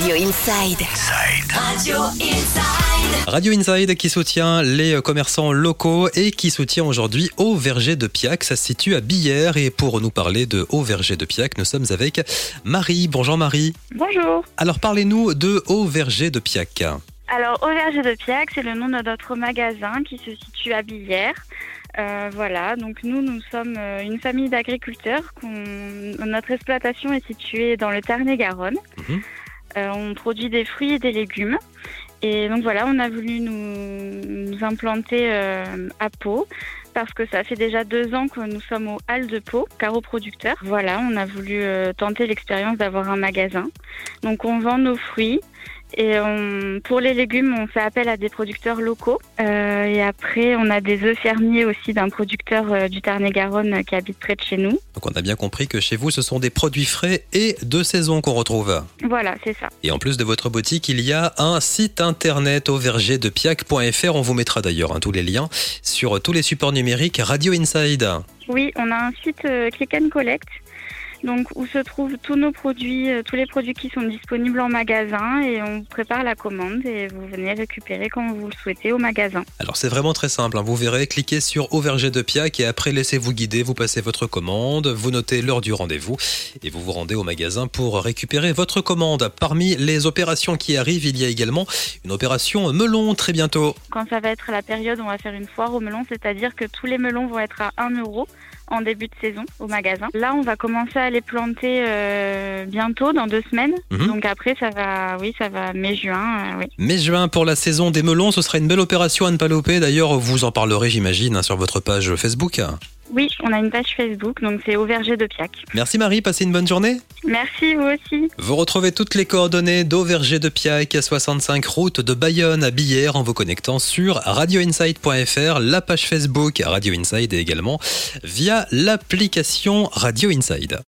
Radio Inside. Radio Inside. Radio Inside qui soutient les commerçants locaux et qui soutient aujourd'hui Au Verger de Piac. Ça se situe à Billère et pour nous parler de Au Verger de Piac, nous sommes avec Marie. Bonjour Marie. Bonjour. Alors parlez-nous de Au Verger de Piac. Alors, Au Verger de Piac, c'est le nom de notre magasin qui se situe à Billère. Euh, voilà, donc nous, nous sommes euh, une famille d'agriculteurs. Notre exploitation est située dans le Tarn-et-Garonne. Mhm. Euh, on produit des fruits et des légumes. Et donc voilà, on a voulu nous, implanter euh, à Pau parce que ça fait déjà deux ans que nous sommes au Hall de Pau, carreau producteur. Voilà, on a voulu euh, tenter l'expérience d'avoir un magasin. Donc on vend nos fruits. Et on- pour les légumes, on fait appel à des producteurs locaux. Euh, et après, on a des œufs fermiers aussi d'un producteur euh, du Tarn-et-Garonne euh, qui habite près de chez nous. Donc on a bien compris que chez vous, ce sont des produits frais et de saison qu'on retrouve. Voilà, c'est ça. Et en plus de votre boutique, il y a un site internet auvergerdepiac.fr. On vous mettra d'ailleurs hein, tous les liens sur tous les supports numériques Radio Inside. Oui, on a un site Click and Collect. Donc, où se trouvent tous nos produits, euh, tous les produits qui sont disponibles en magasin et on prépare la commande et vous venez récupérer quand vous le souhaitez au magasin. Alors c'est vraiment très simple, hein. vous verrez, cliquez sur Au Verger de Piac et après laissez-vous guider, vous passez votre commande, vous notez l'heure du rendez-vous et vous vous rendez au magasin pour récupérer votre commande. Parmi les opérations qui arrivent, il y a également une opération melon très bientôt. Quand ça va être la période, on va faire une foire aux melons, c'est-à-dire que tous les melons vont être à 1 euro en début de saison au magasin. Là, on va commencer à les planter euh, bientôt, dans deux semaines. Mhm. Donc après, ça va, oui, ça va mai-juin, euh, oui. Mai-juin pour la saison des melons, ce sera une belle opération à ne pas louper. D'ailleurs, vous en parlerez, j'imagine, hein, sur votre page Facebook. Oui, on a une page Facebook, donc c'est au verger de Piac. Merci Marie, passez une bonne journée. Merci, vous aussi. Vous retrouvez toutes les coordonnées d'Auverger de Piac, 65 route de Bayonne à Billère en vous connectant sur radioinside.fr, la page Facebook Radio Inside et également via l'application Radio Inside.